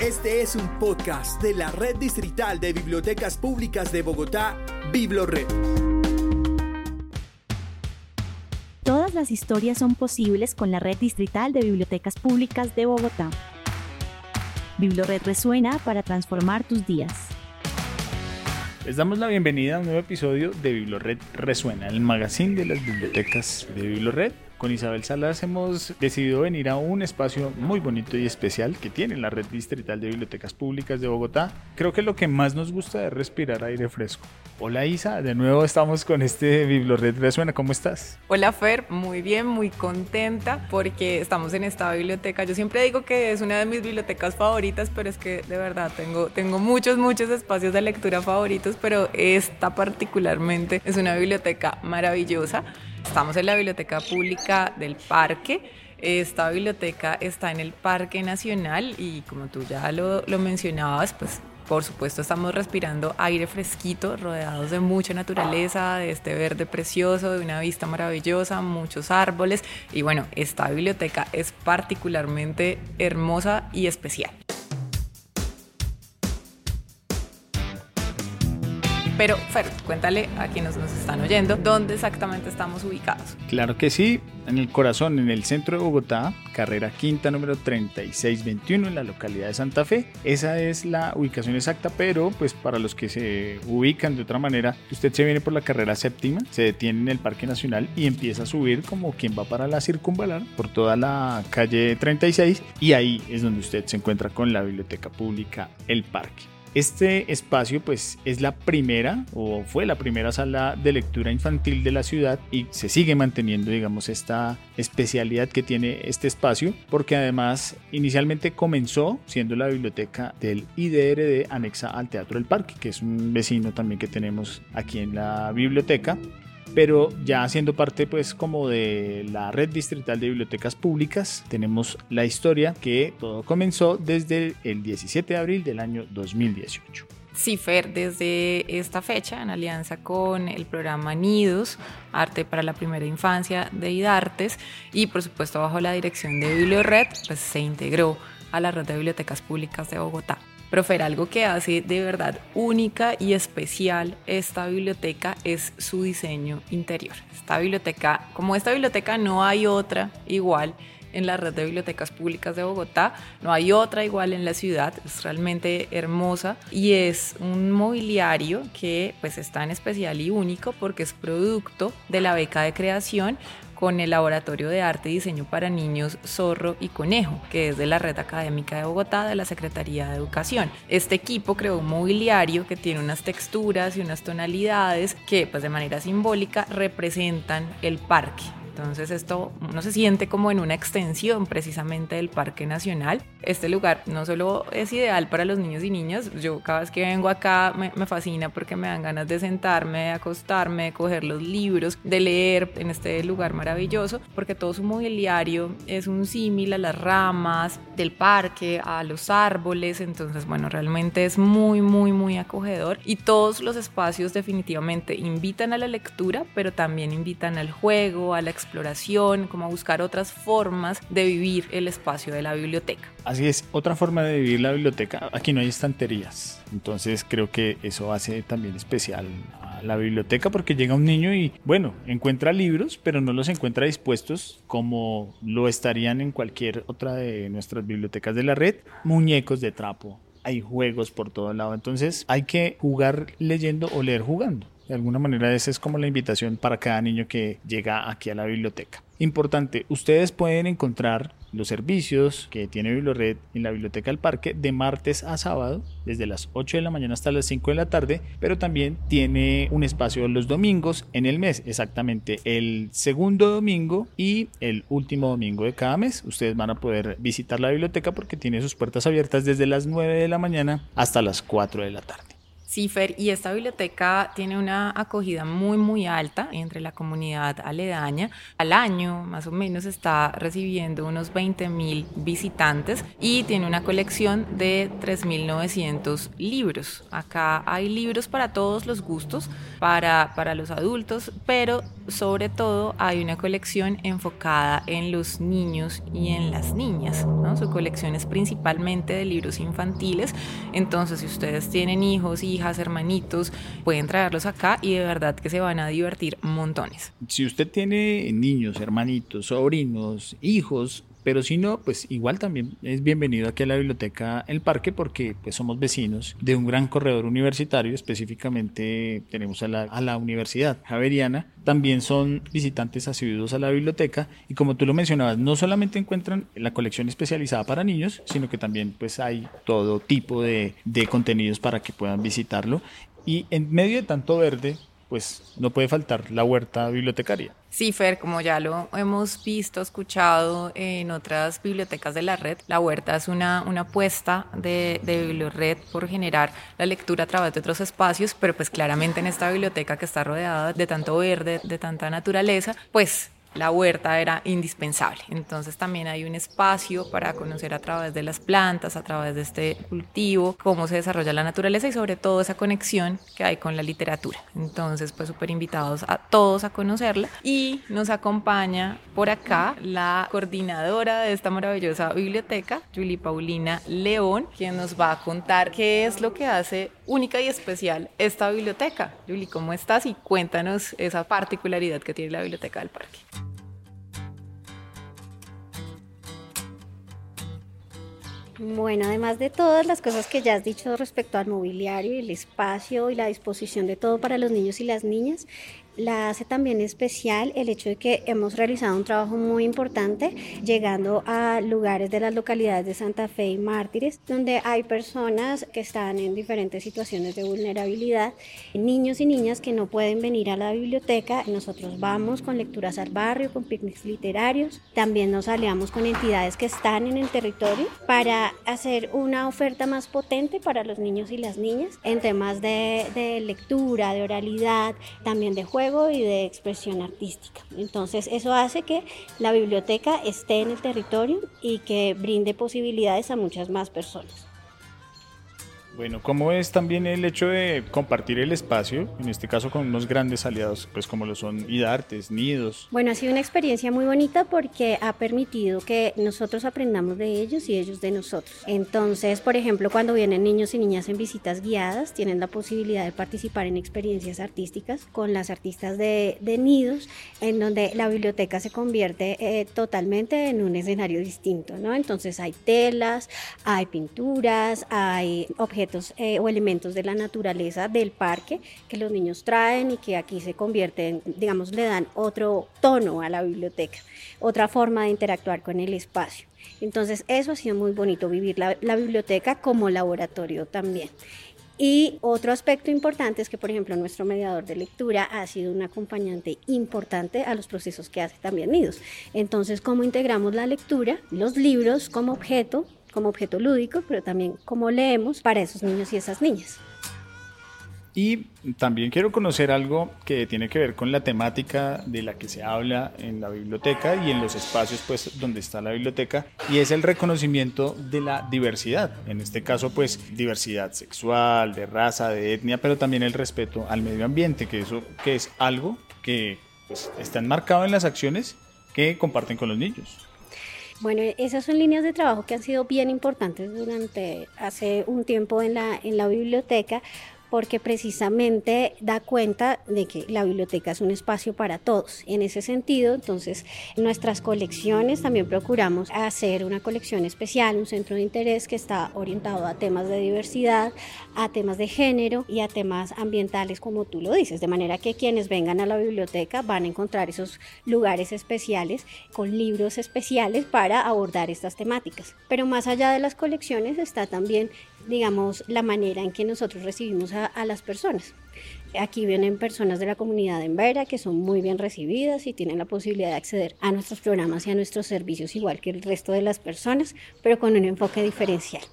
Este es un podcast de la Red Distrital de Bibliotecas Públicas de Bogotá, Biblored. Todas las historias son posibles con la Red Distrital de Bibliotecas Públicas de Bogotá. Biblored resuena para transformar tus días. Les damos la bienvenida a un nuevo episodio de Biblored Resuena, el magazine de las bibliotecas de Biblored con Isabel Salas hemos decidido venir a un espacio muy bonito y especial que tiene la Red Distrital de Bibliotecas Públicas de Bogotá. Creo que lo que más nos gusta es respirar aire fresco. Hola Isa, de nuevo estamos con este Biblored Resuena, ¿cómo estás? Hola Fer, muy bien, muy contenta porque estamos en esta biblioteca. Yo siempre digo que es una de mis bibliotecas favoritas, pero es que de verdad tengo, tengo muchos, muchos espacios de lectura favoritos, pero esta particularmente es una biblioteca maravillosa. Estamos en la Biblioteca Pública del Parque. Esta biblioteca está en el Parque Nacional y como tú ya lo, mencionabas, pues por supuesto estamos respirando aire fresquito, rodeados de mucha naturaleza, de este verde precioso, de una vista maravillosa, muchos árboles y bueno, esta biblioteca es particularmente hermosa y especial. Pero Fer, cuéntale a quienes nos están oyendo dónde exactamente estamos ubicados. Claro que sí, en el corazón, en el centro de Bogotá, carrera quinta número 3621 en la localidad de Santa Fe. Esa es la ubicación exacta, pero pues para los que se ubican de otra manera, usted se viene por la carrera séptima, se detiene en el Parque Nacional y empieza a subir como quien va para la circunvalar por toda la calle 36 y ahí es donde usted se encuentra con la biblioteca pública El Parque. Este espacio pues es la primera o fue la primera sala de lectura infantil de la ciudad y se sigue manteniendo digamos esta especialidad que tiene este espacio porque además inicialmente comenzó siendo la biblioteca del IDRD anexa al Teatro del Parque que es un vecino también que tenemos aquí en la biblioteca pero ya siendo parte pues como de la red distrital de bibliotecas públicas tenemos la historia que todo comenzó desde el 17 de abril del año 2018. Sí, Fer, desde esta fecha, en alianza con el programa Nidos, Arte para la Primera Infancia de IDARTES, y por supuesto bajo la dirección de BiblioRed, pues se integró a la red de bibliotecas públicas de Bogotá. Pero algo que hace de verdad única y especial esta biblioteca es su diseño interior. Esta biblioteca, como esta biblioteca no hay otra igual en la red de bibliotecas públicas de Bogotá, no hay otra igual en la ciudad, es realmente hermosa y es un mobiliario que pues está en especial y único porque es producto de la beca de creación con el Laboratorio de Arte y Diseño para Niños Zorro y Conejo, que es de la Red Académica de Bogotá de la Secretaría de Educación. Este equipo creó un mobiliario que tiene unas texturas y unas tonalidades que pues de manera simbólica representan el parque entonces esto no se siente como en una extensión precisamente del Parque Nacional. Este lugar no solo es ideal para los niños y niñas, yo cada vez que vengo acá me, fascina porque me dan ganas de sentarme, de acostarme, de coger los libros, de leer en este lugar maravilloso, porque todo su mobiliario es un símil a las ramas del parque, a los árboles, entonces bueno, realmente es muy, muy, muy acogedor y todos los espacios definitivamente invitan a la lectura, pero también invitan al juego, a la exploración, como a buscar otras formas de vivir el espacio de la biblioteca. Así es, otra forma de vivir la biblioteca, aquí no hay estanterías, entonces creo que eso hace también especial a la biblioteca porque llega un niño y bueno, encuentra libros, pero no los encuentra dispuestos como lo estarían en cualquier otra de nuestras bibliotecas de la red, muñecos de trapo, hay juegos por todo lado, entonces hay que jugar leyendo o leer jugando. De alguna manera esa es como la invitación para cada niño que llega aquí a la biblioteca. Importante, ustedes pueden encontrar los servicios que tiene BiblioRed en la Biblioteca del Parque de martes a sábado, desde las 8 de la mañana hasta las 5 de la tarde, pero también tiene un espacio los domingos en el mes, exactamente el segundo domingo y el último domingo de cada mes. Ustedes van a poder visitar la biblioteca porque tiene sus puertas abiertas desde las 9 de la mañana hasta las 4 de la tarde. Sí, y esta biblioteca tiene una acogida muy, muy alta entre la comunidad aledaña. Al año, más o menos, está recibiendo unos 20 mil visitantes y tiene una colección de 3.900 libros. Acá hay libros para todos los gustos, para, para los adultos, pero sobre todo hay una colección enfocada en los niños y en las niñas. ¿no? Su colección es principalmente de libros infantiles, entonces si ustedes tienen hijos, hermanitos, pueden traerlos acá y de verdad que se van a divertir montones. Si usted tiene niños, hermanitos, sobrinos, hijos, pero si no, pues igual también es bienvenido aquí a la biblioteca El Parque porque pues somos vecinos de un gran corredor universitario, específicamente tenemos a la, a la Universidad Javeriana, también son visitantes asiduos a la biblioteca. Y como tú lo mencionabas, no solamente encuentran la colección especializada para niños, sino que también pues hay todo tipo de, de contenidos para que puedan visitarlo. Y en medio de tanto verde, pues no puede faltar la huerta bibliotecaria. Sí, Fer, como ya lo hemos visto, escuchado en otras bibliotecas de la red, la huerta es una, una apuesta de, de por generar la lectura a través de otros espacios, pero pues claramente en esta biblioteca que está rodeada de tanto verde, de tanta naturaleza, pues la huerta era indispensable. Entonces también hay un espacio para conocer a través de las plantas, a través de este cultivo, cómo se desarrolla la naturaleza y sobre todo esa conexión que hay con la literatura. Entonces pues súper invitados a todos a conocerla y nos acompaña por acá la coordinadora de esta maravillosa biblioteca, Julie Paulina León, quien nos va a contar qué es lo que hace única y especial esta biblioteca. Julie, ¿cómo estás? Y cuéntanos esa particularidad que tiene la biblioteca del parque. Bueno, además de todas las cosas que ya has dicho respecto al mobiliario y el espacio y la disposición de todo para los niños y las niñas, la hace también especial el hecho de que hemos realizado un trabajo muy importante llegando a lugares de las localidades de Santa Fe y Mártires, donde hay personas que están en diferentes situaciones de vulnerabilidad, niños y niñas que no pueden venir a la biblioteca. Nosotros vamos con lecturas al barrio, con picnics literarios. También nos aliamos con entidades que están en el territorio para hacer una oferta más potente para los niños y las niñas en temas de, lectura, de oralidad, también de y de expresión artística. Entonces eso hace que la biblioteca esté en el territorio y que brinde posibilidades a muchas más personas. Bueno, ¿cómo es también el hecho de compartir el espacio, en este caso con unos grandes aliados, pues como lo son IDARTES, Nidos? Bueno, ha sido una experiencia muy bonita porque ha permitido que nosotros aprendamos de ellos y ellos de nosotros. Entonces, por ejemplo, cuando vienen niños y niñas en visitas guiadas, tienen la posibilidad de participar en experiencias artísticas con las artistas de, Nidos, en donde la biblioteca se convierte eh, totalmente en un escenario distinto, ¿no? Entonces hay telas, hay pinturas, hay objetos eh, o elementos de la naturaleza del parque que los niños traen y que aquí se convierten, digamos, le dan otro tono a la biblioteca, otra forma de interactuar con el espacio. Entonces eso ha sido muy bonito, vivir la, la biblioteca como laboratorio también. Y otro aspecto importante es que, por ejemplo, nuestro mediador de lectura ha sido un acompañante importante a los procesos que hace también Nidos. Entonces, ¿cómo integramos la lectura, los libros como objeto como objeto lúdico, pero también como leemos para esos niños y esas niñas. Y también quiero conocer algo que tiene que ver con la temática de la que se habla en la biblioteca y en los espacios pues donde está la biblioteca y es el reconocimiento de la diversidad. En este caso pues diversidad sexual, de raza, de etnia, pero también el respeto al medio ambiente, que eso que es algo que pues, está enmarcado en las acciones que comparten con los niños. Bueno, esas son líneas de trabajo que han sido bien importantes durante hace un tiempo en la, en la biblioteca porque precisamente da cuenta de que la biblioteca es un espacio para todos. En ese sentido, entonces, nuestras colecciones también procuramos hacer una colección especial, un centro de interés que está orientado a temas de diversidad, a temas de género y a temas ambientales, como tú lo dices, de manera que quienes vengan a la biblioteca van a encontrar esos lugares especiales con libros especiales para abordar estas temáticas. Pero más allá de las colecciones está también digamos, la manera en que nosotros recibimos a, las personas. Aquí vienen personas de la comunidad en Vera que son muy bien recibidas y tienen la posibilidad de acceder a nuestros programas y a nuestros servicios igual que el resto de las personas, pero con un enfoque diferencial.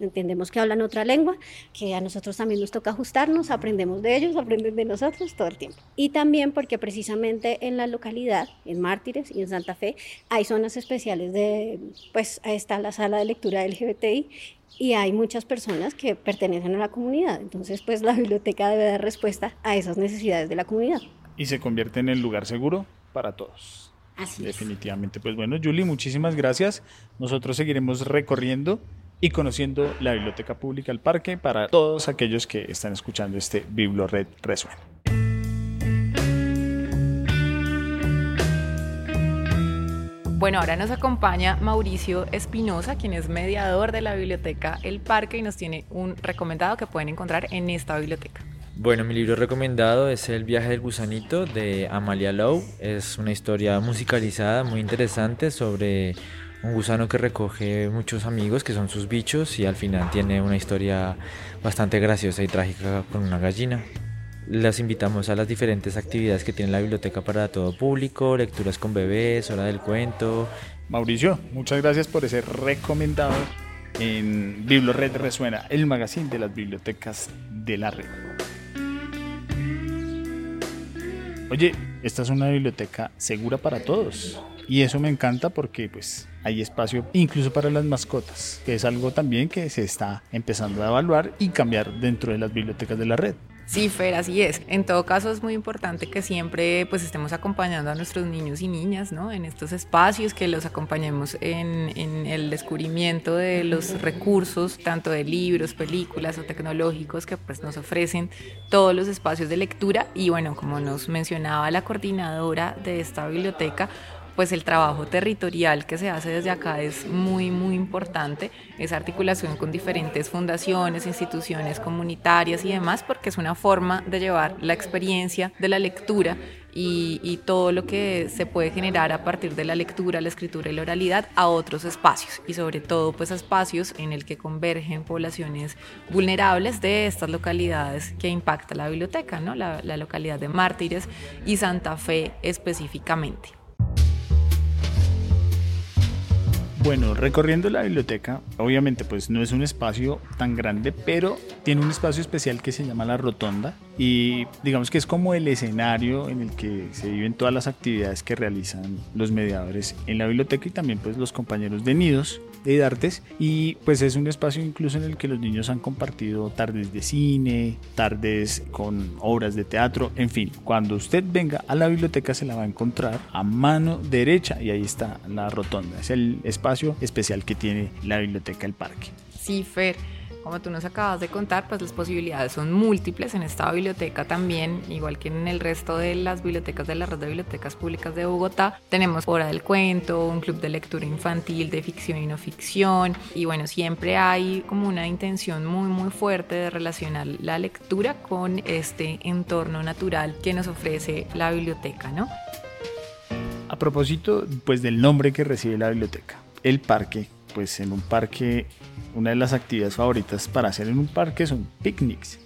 Entendemos que hablan otra lengua, que a nosotros también nos toca ajustarnos, aprendemos de ellos, aprenden de nosotros todo el tiempo. Y también porque precisamente en la localidad, en Mártires y en Santa Fe, hay zonas especiales de, pues ahí está la sala de lectura LGBTI y hay muchas personas que pertenecen a la comunidad. Entonces, pues la biblioteca debe dar respuesta a esas necesidades de la comunidad. Y se convierte en el lugar seguro para todos. Así Definitivamente. Pues bueno, Julie, muchísimas gracias. Nosotros seguiremos recorriendo y conociendo la Biblioteca Pública del Parque para todos aquellos que están escuchando este BibloRed Resuena. Bueno, ahora nos acompaña Mauricio Espinosa, quien es mediador de la biblioteca El Parque y nos tiene un recomendado que pueden encontrar en esta biblioteca. Bueno, mi libro recomendado es El viaje del gusanito de Amalia Lowe. Es una historia musicalizada muy interesante sobre un gusano que recoge muchos amigos que son sus bichos y al final tiene una historia bastante graciosa y trágica con una gallina. Las invitamos a las diferentes actividades que tiene la biblioteca para todo público, lecturas con bebés, hora del cuento. Mauricio, muchas gracias por ese recomendado en BibloRed Resuena, el magazine de las bibliotecas de la red. Oye, esta es una biblioteca segura para todos. Y eso me encanta porque pues hay espacio incluso para las mascotas, que es algo también que se está empezando a evaluar y cambiar dentro de las bibliotecas de la red. Sí, Fer, así es. En todo caso es muy importante que siempre pues estemos acompañando a nuestros niños y niñas, ¿no? En estos espacios, que los acompañemos en, en el descubrimiento de los recursos, tanto de libros, películas o tecnológicos que pues nos ofrecen todos los espacios de lectura. Y bueno, como nos mencionaba la coordinadora de esta biblioteca, pues el trabajo territorial que se hace desde acá es muy, muy importante, esa articulación con diferentes fundaciones, instituciones comunitarias y demás, porque es una forma de llevar la experiencia de la lectura y, todo lo que se puede generar a partir de la lectura, la escritura y la oralidad a otros espacios y sobre todo pues espacios en el que convergen poblaciones vulnerables de estas localidades que impacta la biblioteca, ¿no? la localidad de Mártires y Santa Fe específicamente. Bueno, recorriendo la biblioteca, obviamente pues no es un espacio tan grande, pero tiene un espacio especial que se llama la rotonda y digamos que es como el escenario en el que se viven todas las actividades que realizan los mediadores en la biblioteca y también pues los compañeros de nidos de Idartes y pues es un espacio incluso en el que los niños han compartido tardes de cine, tardes con obras de teatro, en fin, cuando usted venga a la biblioteca se la va a encontrar a mano derecha y ahí está la rotonda, es el espacio especial que tiene la biblioteca del parque. Sí, Fer. Como tú nos acabas de contar, pues las posibilidades son múltiples en esta biblioteca también, igual que en el resto de las bibliotecas de la red de bibliotecas públicas de Bogotá. Tenemos Hora del Cuento, un club de lectura infantil de ficción y no ficción, y bueno, siempre hay como una intención muy muy fuerte de relacionar la lectura con este entorno natural que nos ofrece la biblioteca, ¿no? A propósito, pues del nombre que recibe la biblioteca, el parque, pues en un parque una de las actividades favoritas para hacer en un parque son picnics.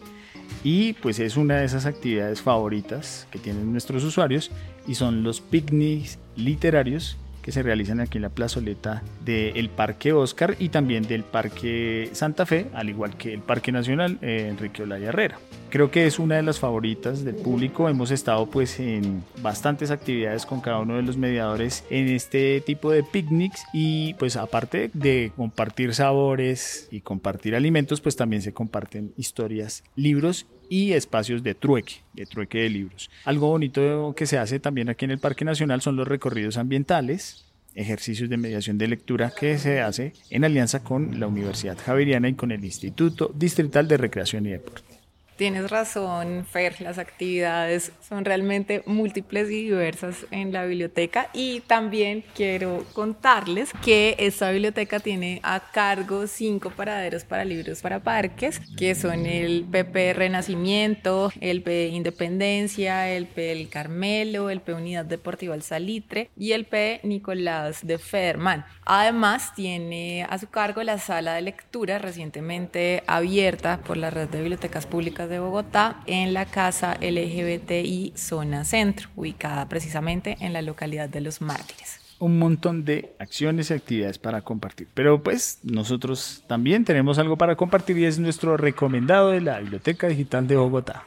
Y pues es una de esas actividades favoritas que tienen nuestros usuarios y son los picnics literarios que se realizan aquí en la plazoleta del Parque Oscar y también del Parque Santa Fe, al igual que el Parque Nacional eh, Enrique Olaya Herrera. Creo que es una de las favoritas del público. Hemos estado pues en bastantes actividades con cada uno de los mediadores en este tipo de picnics y pues aparte de compartir sabores y compartir alimentos, pues también se comparten historias, libros y espacios de trueque, de trueque de libros. Algo bonito que se hace también aquí en el Parque Nacional son los recorridos ambientales, ejercicios de mediación de lectura que se hace en alianza con la Universidad Javeriana y con el Instituto Distrital de Recreación y Deporte. Tienes razón, Fer, las actividades son realmente múltiples y diversas en la biblioteca y también quiero contarles que esta biblioteca tiene a cargo cinco paraderos para libros para parques, que son el PP Renacimiento, el P Independencia, el P El Carmelo, el P Unidad Deportiva El Salitre y el P Nicolás de Ferman. Además, tiene a su cargo la sala de lectura recientemente abierta por la red de bibliotecas públicas De Bogotá en la Casa LGBTI Zona Centro, ubicada precisamente en la localidad de Los Mártires un montón de acciones y actividades para compartir. Pero pues nosotros también tenemos algo para compartir y es nuestro recomendado de la Biblioteca Digital de Bogotá.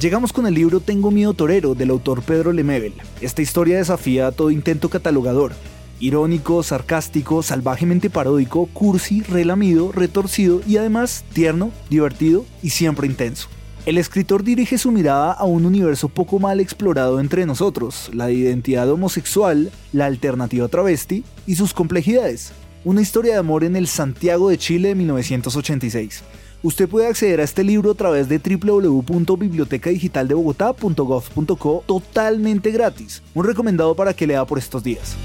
Llegamos con el libro Tengo miedo torero del autor Pedro Lemebel. Esta historia desafía todo intento catalogador. Irónico, sarcástico, salvajemente paródico, cursi, relamido, retorcido y además tierno, divertido y siempre intenso. El escritor dirige su mirada a un universo poco mal explorado entre nosotros, la identidad homosexual, la alternativa travesti y sus complejidades. Una historia de amor en el Santiago de Chile de 1986. Usted puede acceder a este libro a través de www.bibliotecadigitaldebogotá.gov.co totalmente gratis. Un recomendado para que lea por estos días.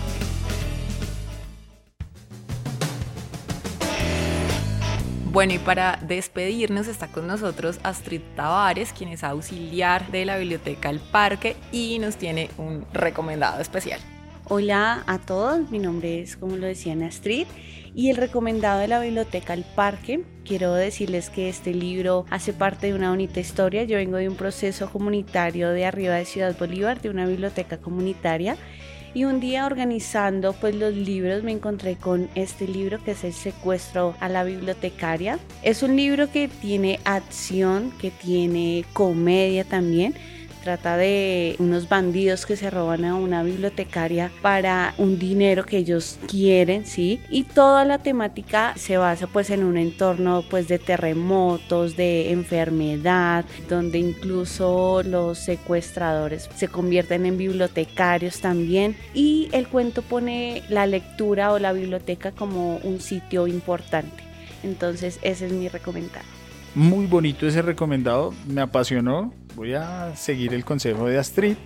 Bueno, y para despedirnos está con nosotros Astrid Tavares, quien es auxiliar de la Biblioteca El Parque y nos tiene un recomendado especial. Hola a todos, mi nombre es, como lo decían, Astrid y el recomendado de la Biblioteca El Parque. Quiero decirles que este libro hace parte de una bonita historia. Yo vengo de un proceso comunitario de arriba de Ciudad Bolívar, de una biblioteca comunitaria y un día organizando pues los libros me encontré con este libro que es el secuestro a la bibliotecaria. Es un libro que tiene acción, que tiene comedia también trata de unos bandidos que se roban a una bibliotecaria para un dinero que ellos quieren, ¿sí? Y toda la temática se basa pues en un entorno pues de terremotos, de enfermedad, donde incluso los secuestradores se convierten en bibliotecarios también y el cuento pone la lectura o la biblioteca como un sitio importante. Entonces ese es mi recomendado. Muy bonito ese recomendado, me apasionó, voy a seguir el consejo de Astrid.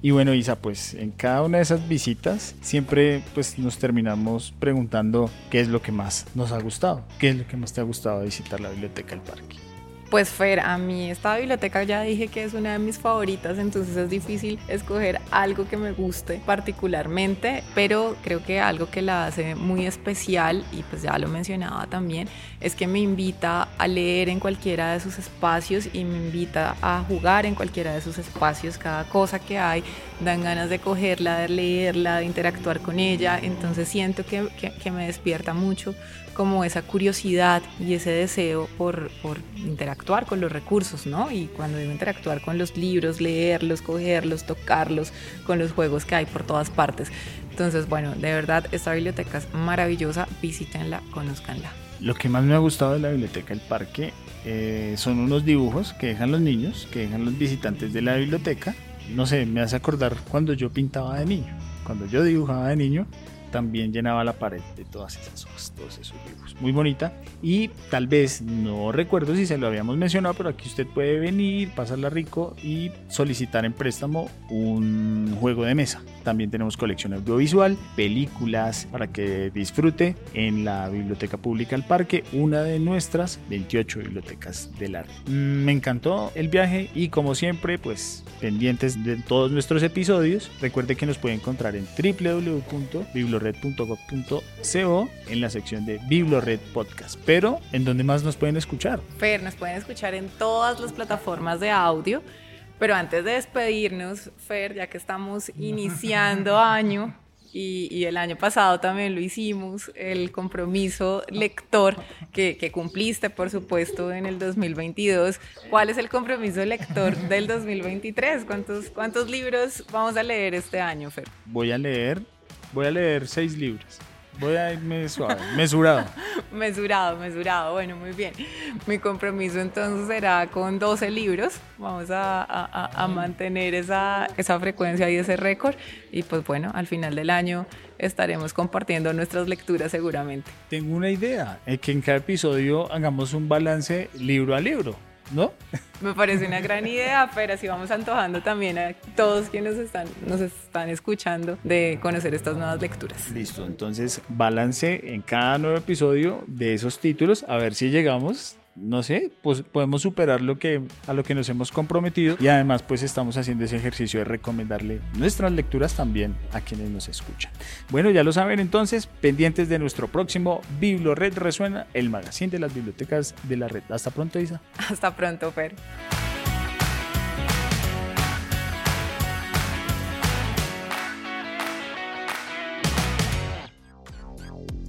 Y bueno, Isa, pues en cada una de esas visitas siempre pues nos terminamos preguntando qué es lo que más nos ha gustado, qué es lo que más te ha gustado visitar la biblioteca del parque. Pues Fer, a mí esta biblioteca ya dije que es una de mis favoritas, entonces es difícil escoger algo que me guste particularmente, pero creo que algo que la hace muy especial, y pues ya lo mencionaba también, es que me invita a leer en cualquiera de sus espacios y me invita a jugar en cualquiera de sus espacios. Cada cosa que hay dan ganas de cogerla, de leerla, de interactuar con ella, entonces siento que, que, me despierta mucho como esa curiosidad y ese deseo por, por interactuar interactuar con los recursos, ¿no? Y cuando digo interactuar con los libros, leerlos, cogerlos, tocarlos, con los juegos que hay por todas partes. Entonces, bueno, de verdad, esta biblioteca es maravillosa, visítenla, conozcanla. Lo que más me ha gustado de la biblioteca del parque eh, son unos dibujos que dejan los niños, que dejan los visitantes de la biblioteca. No sé, me hace acordar cuando yo pintaba de niño. Cuando yo dibujaba de niño, también llenaba la pared de todas esas hojas, todos esos dibujos. Muy bonita. Y tal vez, no recuerdo si se lo habíamos mencionado, pero aquí usted puede venir, pasarla rico y solicitar en préstamo un juego de mesa. También tenemos colección audiovisual, películas para que disfrute en la Biblioteca Pública del Parque, una de nuestras 28 bibliotecas del arte. Mm, me encantó el viaje y como siempre, pues pendientes de todos nuestros episodios, recuerde que nos puede encontrar en www.biblioteca biblored.gov.co en la sección de Biblored Podcast. Pero, ¿en dónde más nos pueden escuchar? Fer, nos pueden escuchar en todas las plataformas de audio. Pero antes de despedirnos, Fer, ya que estamos iniciando año, y, el año pasado también lo hicimos, el compromiso lector que, que, cumpliste, por supuesto, en el 2022. ¿Cuál es el compromiso lector del 2023? ¿Cuántos, cuántos libros vamos a leer este año, Fer? Voy a leer Voy a leer seis libros. Voy a irme suave, mesurado. mesurado, mesurado. Bueno, muy bien. Mi compromiso entonces será con 12 libros. Vamos a, a, mantener esa, esa frecuencia y ese récord. Y pues bueno, al final del año estaremos compartiendo nuestras lecturas seguramente. Tengo una idea, es que en cada episodio hagamos un balance libro a libro. ¿No? Me parece una gran idea, pero así vamos antojando también a todos quienes están, nos están escuchando de conocer estas nuevas lecturas. Listo, entonces balance en cada nuevo episodio de esos títulos, a ver si llegamos no sé, pues podemos superar lo que, a lo que nos hemos comprometido y además pues estamos haciendo ese ejercicio de recomendarle nuestras lecturas también a quienes nos escuchan. Bueno, ya lo saben entonces, pendientes de nuestro próximo Red Resuena, el magazine de las bibliotecas de la red. Hasta pronto, Isa. Hasta pronto, Fer.